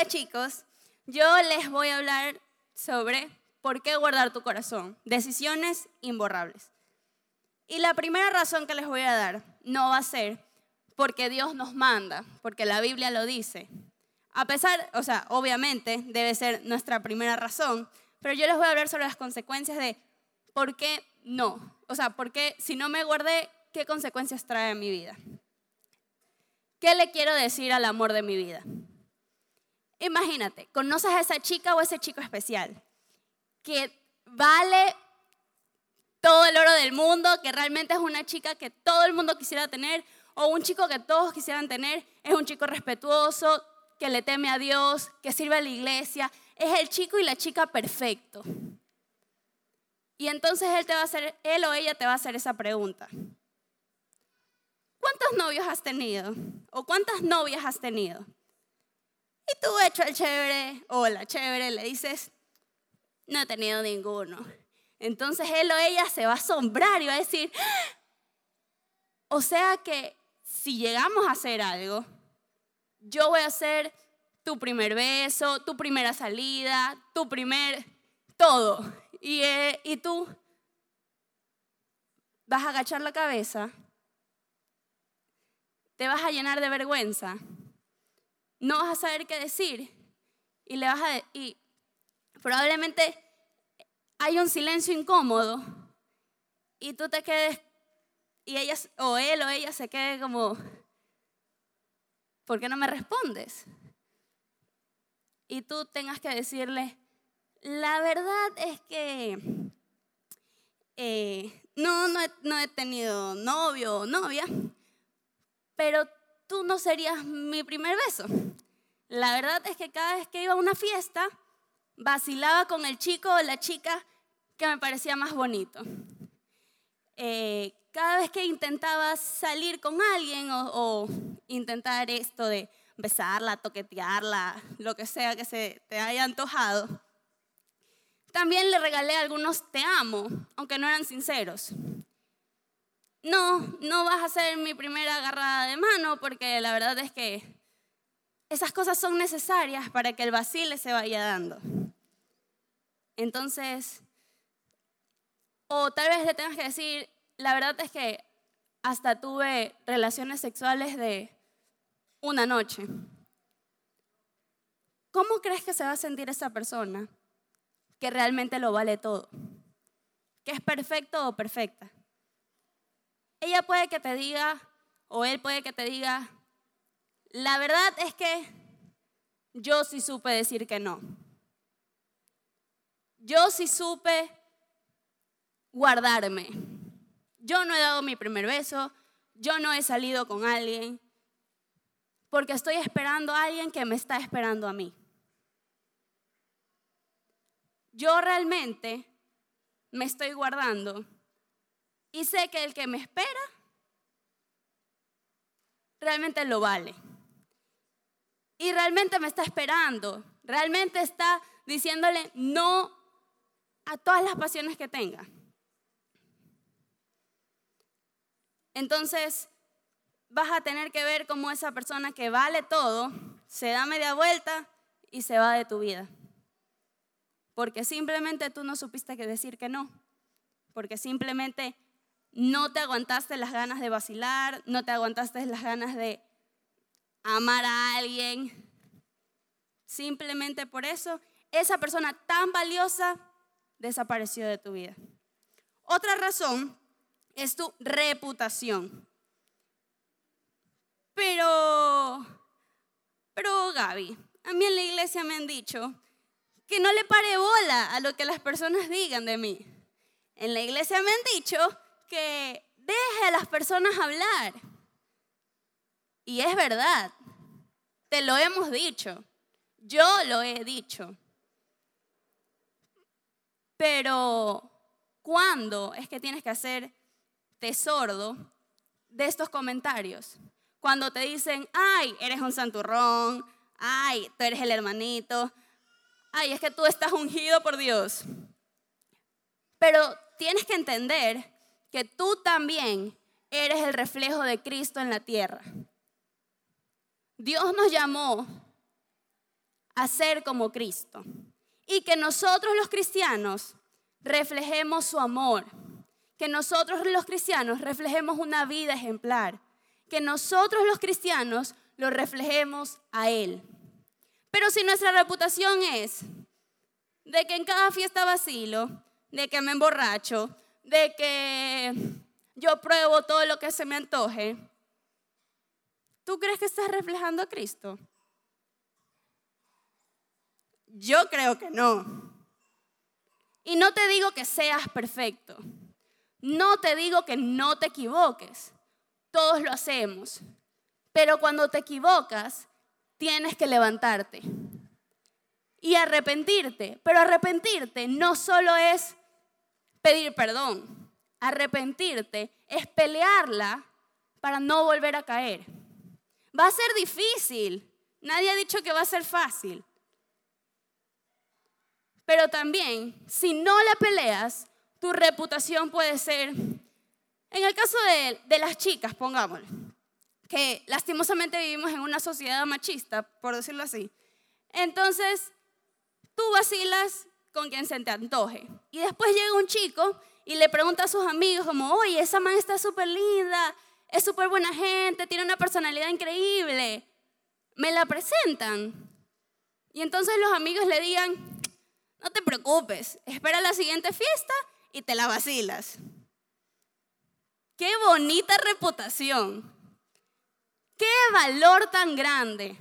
Hola chicos, yo les voy a hablar sobre por qué guardar tu corazón, decisiones imborrables. Y la primera razón que les voy a dar no va a ser porque Dios nos manda, porque la Biblia lo dice. A pesar, o sea, obviamente debe ser nuestra primera razón, pero yo les voy a hablar sobre las consecuencias de por qué no. O sea, por qué si no me guardé, qué consecuencias trae a mi vida. ¿Qué le quiero decir al amor de mi vida? Imagínate, conoces a esa chica o ese chico especial que vale todo el oro del mundo, que realmente es una chica que todo el mundo quisiera tener, o un chico que todos quisieran tener, es un chico respetuoso, que le teme a Dios, que sirve a la iglesia, es el chico y la chica perfecto. Y entonces él te va a hacer, él o ella te va a hacer esa pregunta. ¿Cuántos novios has tenido? ¿O cuántas novias has tenido? Y tú hecho el chévere o la chévere le dices, no he tenido ninguno. Entonces él o ella se va a asombrar y va a decir, o sea que si llegamos a hacer algo, yo voy a hacer tu primer beso, tu primera salida, tu primer todo. Y, eh, y tú vas a agachar la cabeza, te vas a llenar de vergüenza no vas a saber qué decir y le vas a y probablemente hay un silencio incómodo y tú te quedes y ella o él o ella se quede como ¿por qué no me respondes? Y tú tengas que decirle la verdad es que eh, no, no he, no he tenido novio o novia, pero tú no serías mi primer beso. La verdad es que cada vez que iba a una fiesta, vacilaba con el chico o la chica que me parecía más bonito. Eh, cada vez que intentaba salir con alguien o, o, intentar esto de besarla, toquetearla, lo que sea que se te haya antojado, también le regalé algunos te amo, aunque no eran sinceros no, no vas a ser mi primera agarrada de mano porque la verdad es que esas cosas son necesarias para que el vacile se vaya dando. Entonces, o tal vez le tengas que decir, la verdad es que hasta tuve relaciones sexuales de una noche. ¿Cómo crees que se va a sentir esa persona que realmente lo vale todo? Que es perfecto o perfecta. Ella puede que te diga, o él puede que te diga, la verdad es que yo sí supe decir que no. Yo sí supe guardarme. Yo no he dado mi primer beso, yo no he salido con alguien, porque estoy esperando a alguien que me está esperando a mí. Yo realmente me estoy guardando y sé que el que me espera realmente lo vale. Y realmente me está esperando. Realmente está diciéndole no a todas las pasiones que tenga. Entonces, vas a tener que ver cómo esa persona que vale todo se da media vuelta y se va de tu vida. Porque simplemente tú no supiste que decir que no. Porque simplemente no te aguantaste las ganas de vacilar, no te aguantaste las ganas de amar a alguien. Simplemente por eso, esa persona tan valiosa desapareció de tu vida. Otra razón es tu reputación. Pero, pero Gaby, a mí en la iglesia me han dicho que no le pare bola a lo que las personas digan de mí. En la iglesia me han dicho que deje a las personas hablar. Y es verdad, te lo hemos dicho, yo lo he dicho. Pero, ¿cuándo es que tienes que hacer sordo de estos comentarios? Cuando te dicen, ay, eres un santurrón, ay, tú eres el hermanito, ay, es que tú estás ungido por Dios. Pero tienes que entender que tú también eres el reflejo de Cristo en la tierra. Dios nos llamó a ser como Cristo. Y que nosotros los cristianos reflejemos su amor. Que nosotros los cristianos reflejemos una vida ejemplar. Que nosotros los cristianos lo reflejemos a Él. Pero si nuestra reputación es de que en cada fiesta vacilo, de que me emborracho, de que yo pruebo todo lo que se me antoje, ¿tú crees que estás reflejando a Cristo? Yo creo que no. Y no te digo que seas perfecto. No te digo que no te equivoques. Todos lo hacemos. Pero cuando te equivocas, tienes que levantarte y arrepentirte. Pero arrepentirte no solo es pedir perdón. Arrepentirte es pelearla para no volver a caer. Va a ser difícil. Nadie ha dicho que va a ser fácil. Pero también, si no la peleas, tu reputación puede ser, en el caso de, de las chicas, pongámoslo, que lastimosamente vivimos en una sociedad machista, por decirlo así. Entonces, tú vacilas con quien se te antoje. Y después llega un chico y le pregunta a sus amigos como, oye, esa man está súper linda, es súper buena gente, tiene una personalidad increíble. Me la presentan. Y entonces los amigos le digan, no te preocupes, espera la siguiente fiesta y te la vacilas. Qué bonita reputación. Qué valor tan grande.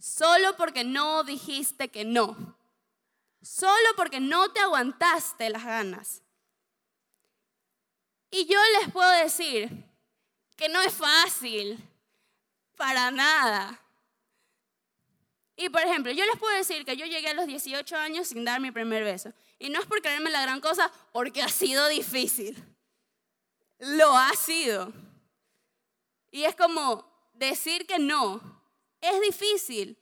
Solo porque no dijiste que no. Solo porque no te aguantaste las ganas. Y yo les puedo decir que no es fácil. Para nada. Y por ejemplo, yo les puedo decir que yo llegué a los 18 años sin dar mi primer beso. Y no es por creerme la gran cosa, porque ha sido difícil. Lo ha sido. Y es como decir que no. Es difícil.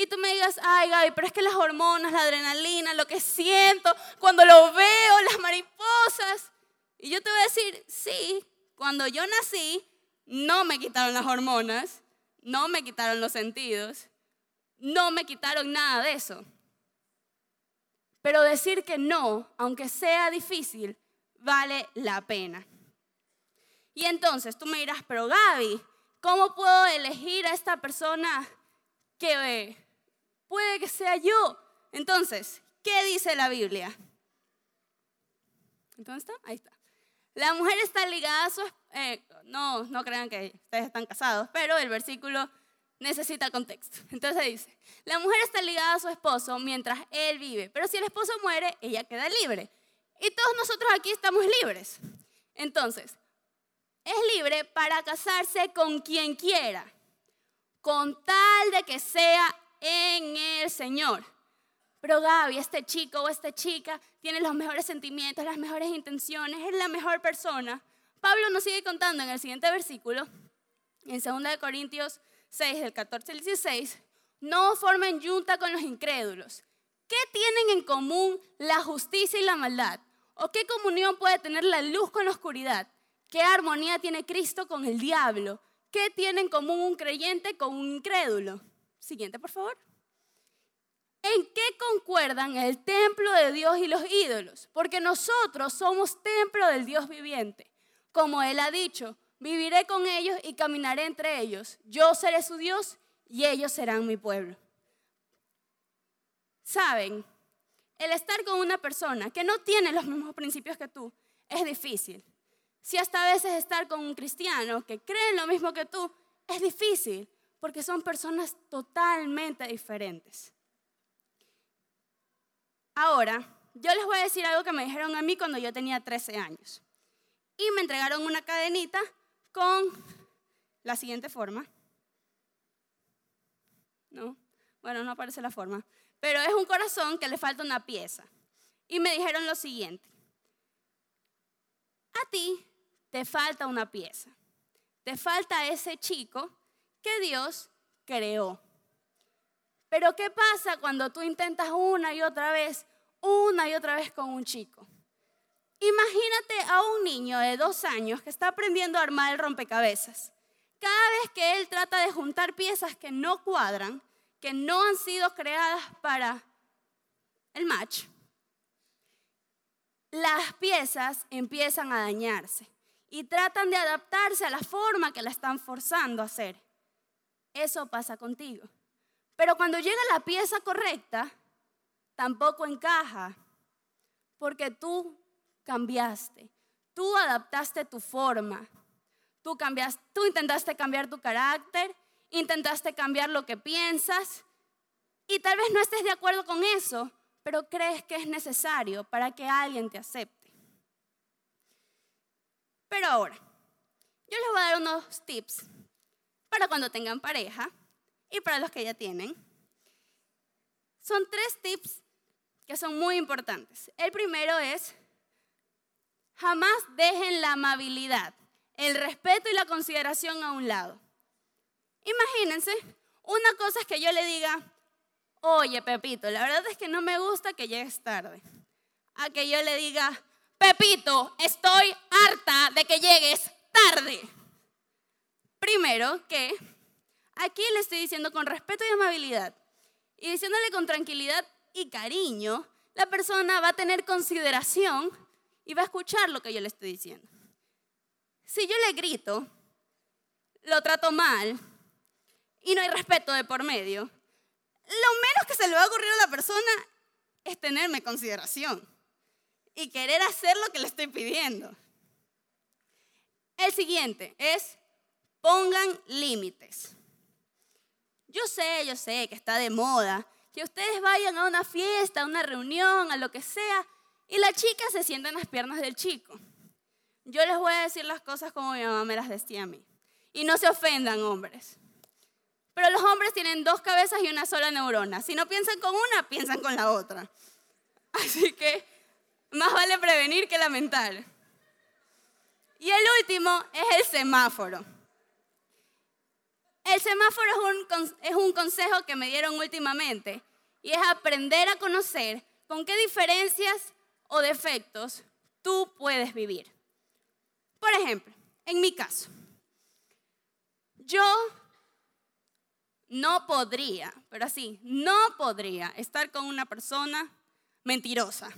Y tú me digas, ay Gaby, pero es que las hormonas, la adrenalina, lo que siento cuando lo veo, las mariposas. Y yo te voy a decir, sí, cuando yo nací, no me quitaron las hormonas, no me quitaron los sentidos, no me quitaron nada de eso. Pero decir que no, aunque sea difícil, vale la pena. Y entonces tú me dirás, pero Gaby, ¿cómo puedo elegir a esta persona que puede que sea yo? Entonces, ¿qué dice la Biblia? ¿Dónde está? Ahí está. La mujer está ligada a su... Eh, no, no crean que ustedes están casados, pero el versículo necesita contexto. Entonces dice, la mujer está ligada a su esposo mientras él vive, pero si el esposo muere, ella queda libre. Y todos nosotros aquí estamos libres. Entonces, es libre para casarse con quien quiera, con tal de que sea en el Señor. Pero Gaby, este chico o esta chica tiene los mejores sentimientos, las mejores intenciones, es la mejor persona. Pablo nos sigue contando en el siguiente versículo, en 2 Corintios 6, del 14 al 16, no formen junta con los incrédulos. ¿Qué tienen en común la justicia y la maldad? ¿O qué comunión puede tener la luz con la oscuridad? ¿Qué armonía tiene Cristo con el diablo? ¿Qué tiene en común un creyente con un incrédulo? Siguiente, por favor. ¿En qué concuerdan el templo de Dios y los ídolos? Porque nosotros somos templo del Dios viviente. Como Él ha dicho, viviré con ellos y caminaré entre ellos. Yo seré su Dios y ellos serán mi pueblo. Saben, el estar con una persona que no tiene los mismos principios que tú es difícil. Si hasta a veces estar con un cristiano que cree en lo mismo que tú es difícil, porque son personas totalmente diferentes. Ahora, yo les voy a decir algo que me dijeron a mí cuando yo tenía 13 años. Y me entregaron una cadenita con la siguiente forma. ¿No? Bueno, no aparece la forma. Pero es un corazón que le falta una pieza. Y me dijeron lo siguiente. A ti te falta una pieza. Te falta ese chico que Dios creó. Pero ¿qué pasa cuando tú intentas una y otra vez, una y otra vez con un chico? Imagínate a un niño de dos años que está aprendiendo a armar el rompecabezas. Cada vez que él trata de juntar piezas que no cuadran, que no han sido creadas para el match, las piezas empiezan a dañarse y tratan de adaptarse a la forma que la están forzando a hacer. Eso pasa contigo. Pero cuando llega la pieza correcta, tampoco encaja, porque tú cambiaste, tú adaptaste tu forma, tú cambiaste, tú intentaste cambiar tu carácter, intentaste cambiar lo que piensas y tal vez no estés de acuerdo con eso, pero crees que es necesario para que alguien te acepte. Pero ahora, yo les voy a dar unos tips para cuando tengan pareja y para los que ya tienen. Son tres tips que son muy importantes. El primero es, jamás dejen la amabilidad, el respeto y la consideración a un lado. Imagínense, una cosa es que yo le diga, oye Pepito, la verdad es que no me gusta que llegues tarde. A que yo le diga, Pepito, estoy harta de que llegues tarde. Primero que aquí le estoy diciendo con respeto y amabilidad y diciéndole con tranquilidad y cariño, la persona va a tener consideración y va a escuchar lo que yo le estoy diciendo. Si yo le grito, lo trato mal y no hay respeto de por medio, lo menos que se le va a ocurrir a la persona es tenerme consideración y querer hacer lo que le estoy pidiendo. El siguiente es pongan límites. Yo sé, yo sé que está de moda que ustedes vayan a una fiesta, a una reunión, a lo que sea, y la chica se sienta en las piernas del chico. Yo les voy a decir las cosas como mi mamá me las decía a mí. Y no se ofendan, hombres. Pero los hombres tienen dos cabezas y una sola neurona. Si no piensan con una, piensan con la otra. Así que más vale prevenir que lamentar. Y el último es el semáforo. El semáforo es un, es un consejo que me dieron últimamente y es aprender a conocer con qué diferencias o defectos tú puedes vivir. Por ejemplo, en mi caso, yo no podría, pero así, no podría estar con una persona mentirosa.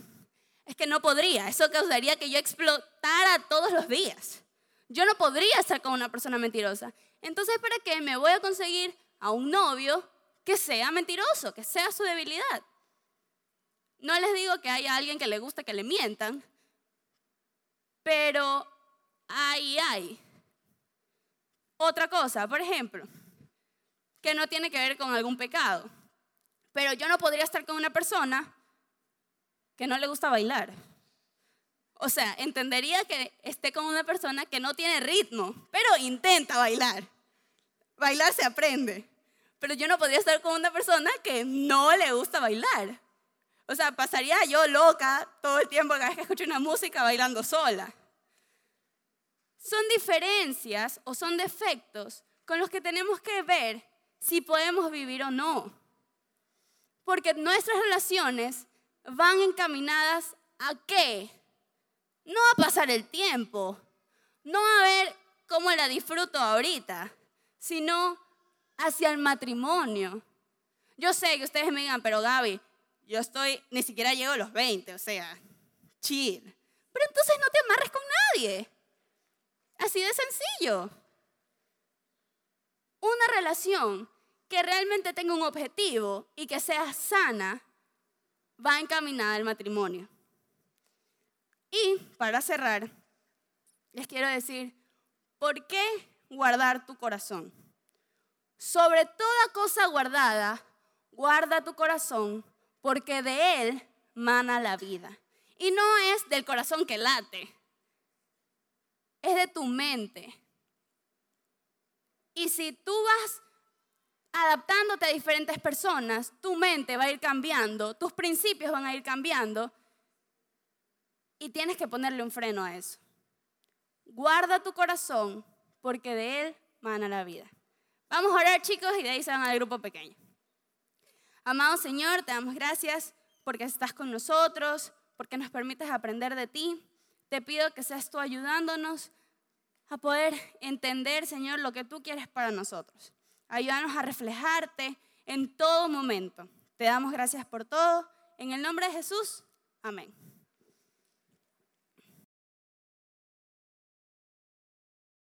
Es que no podría, eso causaría que yo explotara todos los días. Yo no podría estar con una persona mentirosa. Entonces, ¿para qué me voy a conseguir a un novio que sea mentiroso, que sea su debilidad? No les digo que haya alguien que le guste que le mientan, pero ahí hay. Otra cosa, por ejemplo, que no tiene que ver con algún pecado, pero yo no podría estar con una persona que no le gusta bailar. O sea, entendería que esté con una persona que no tiene ritmo, pero intenta bailar. Bailar se aprende. Pero yo no podría estar con una persona que no le gusta bailar. O sea, pasaría yo loca todo el tiempo cada vez que escucho una música bailando sola. Son diferencias o son defectos con los que tenemos que ver si podemos vivir o no. Porque nuestras relaciones van encaminadas a qué? No a pasar el tiempo, no a ver cómo la disfruto ahorita, sino hacia el matrimonio. Yo sé que ustedes me digan, pero Gaby, yo estoy, ni siquiera llego a los 20, o sea, chill. Pero entonces no te amarres con nadie. Así de sencillo. Una relación que realmente tenga un objetivo y que sea sana va encaminada al matrimonio. Y para cerrar, les quiero decir, ¿por qué guardar tu corazón? Sobre toda cosa guardada, guarda tu corazón, porque de él mana la vida. Y no es del corazón que late, es de tu mente. Y si tú vas adaptándote a diferentes personas, tu mente va a ir cambiando, tus principios van a ir cambiando y tienes que ponerle un freno a eso. Guarda tu corazón porque de él mana la vida. Vamos a orar chicos y de ahí se van al grupo pequeño. Amado Señor, te damos gracias porque estás con nosotros, porque nos permites aprender de ti. Te pido que seas tú ayudándonos a poder entender, Señor, lo que tú quieres para nosotros. Ayúdanos a reflejarte en todo momento. Te damos gracias por todo. En el nombre de Jesús, amén.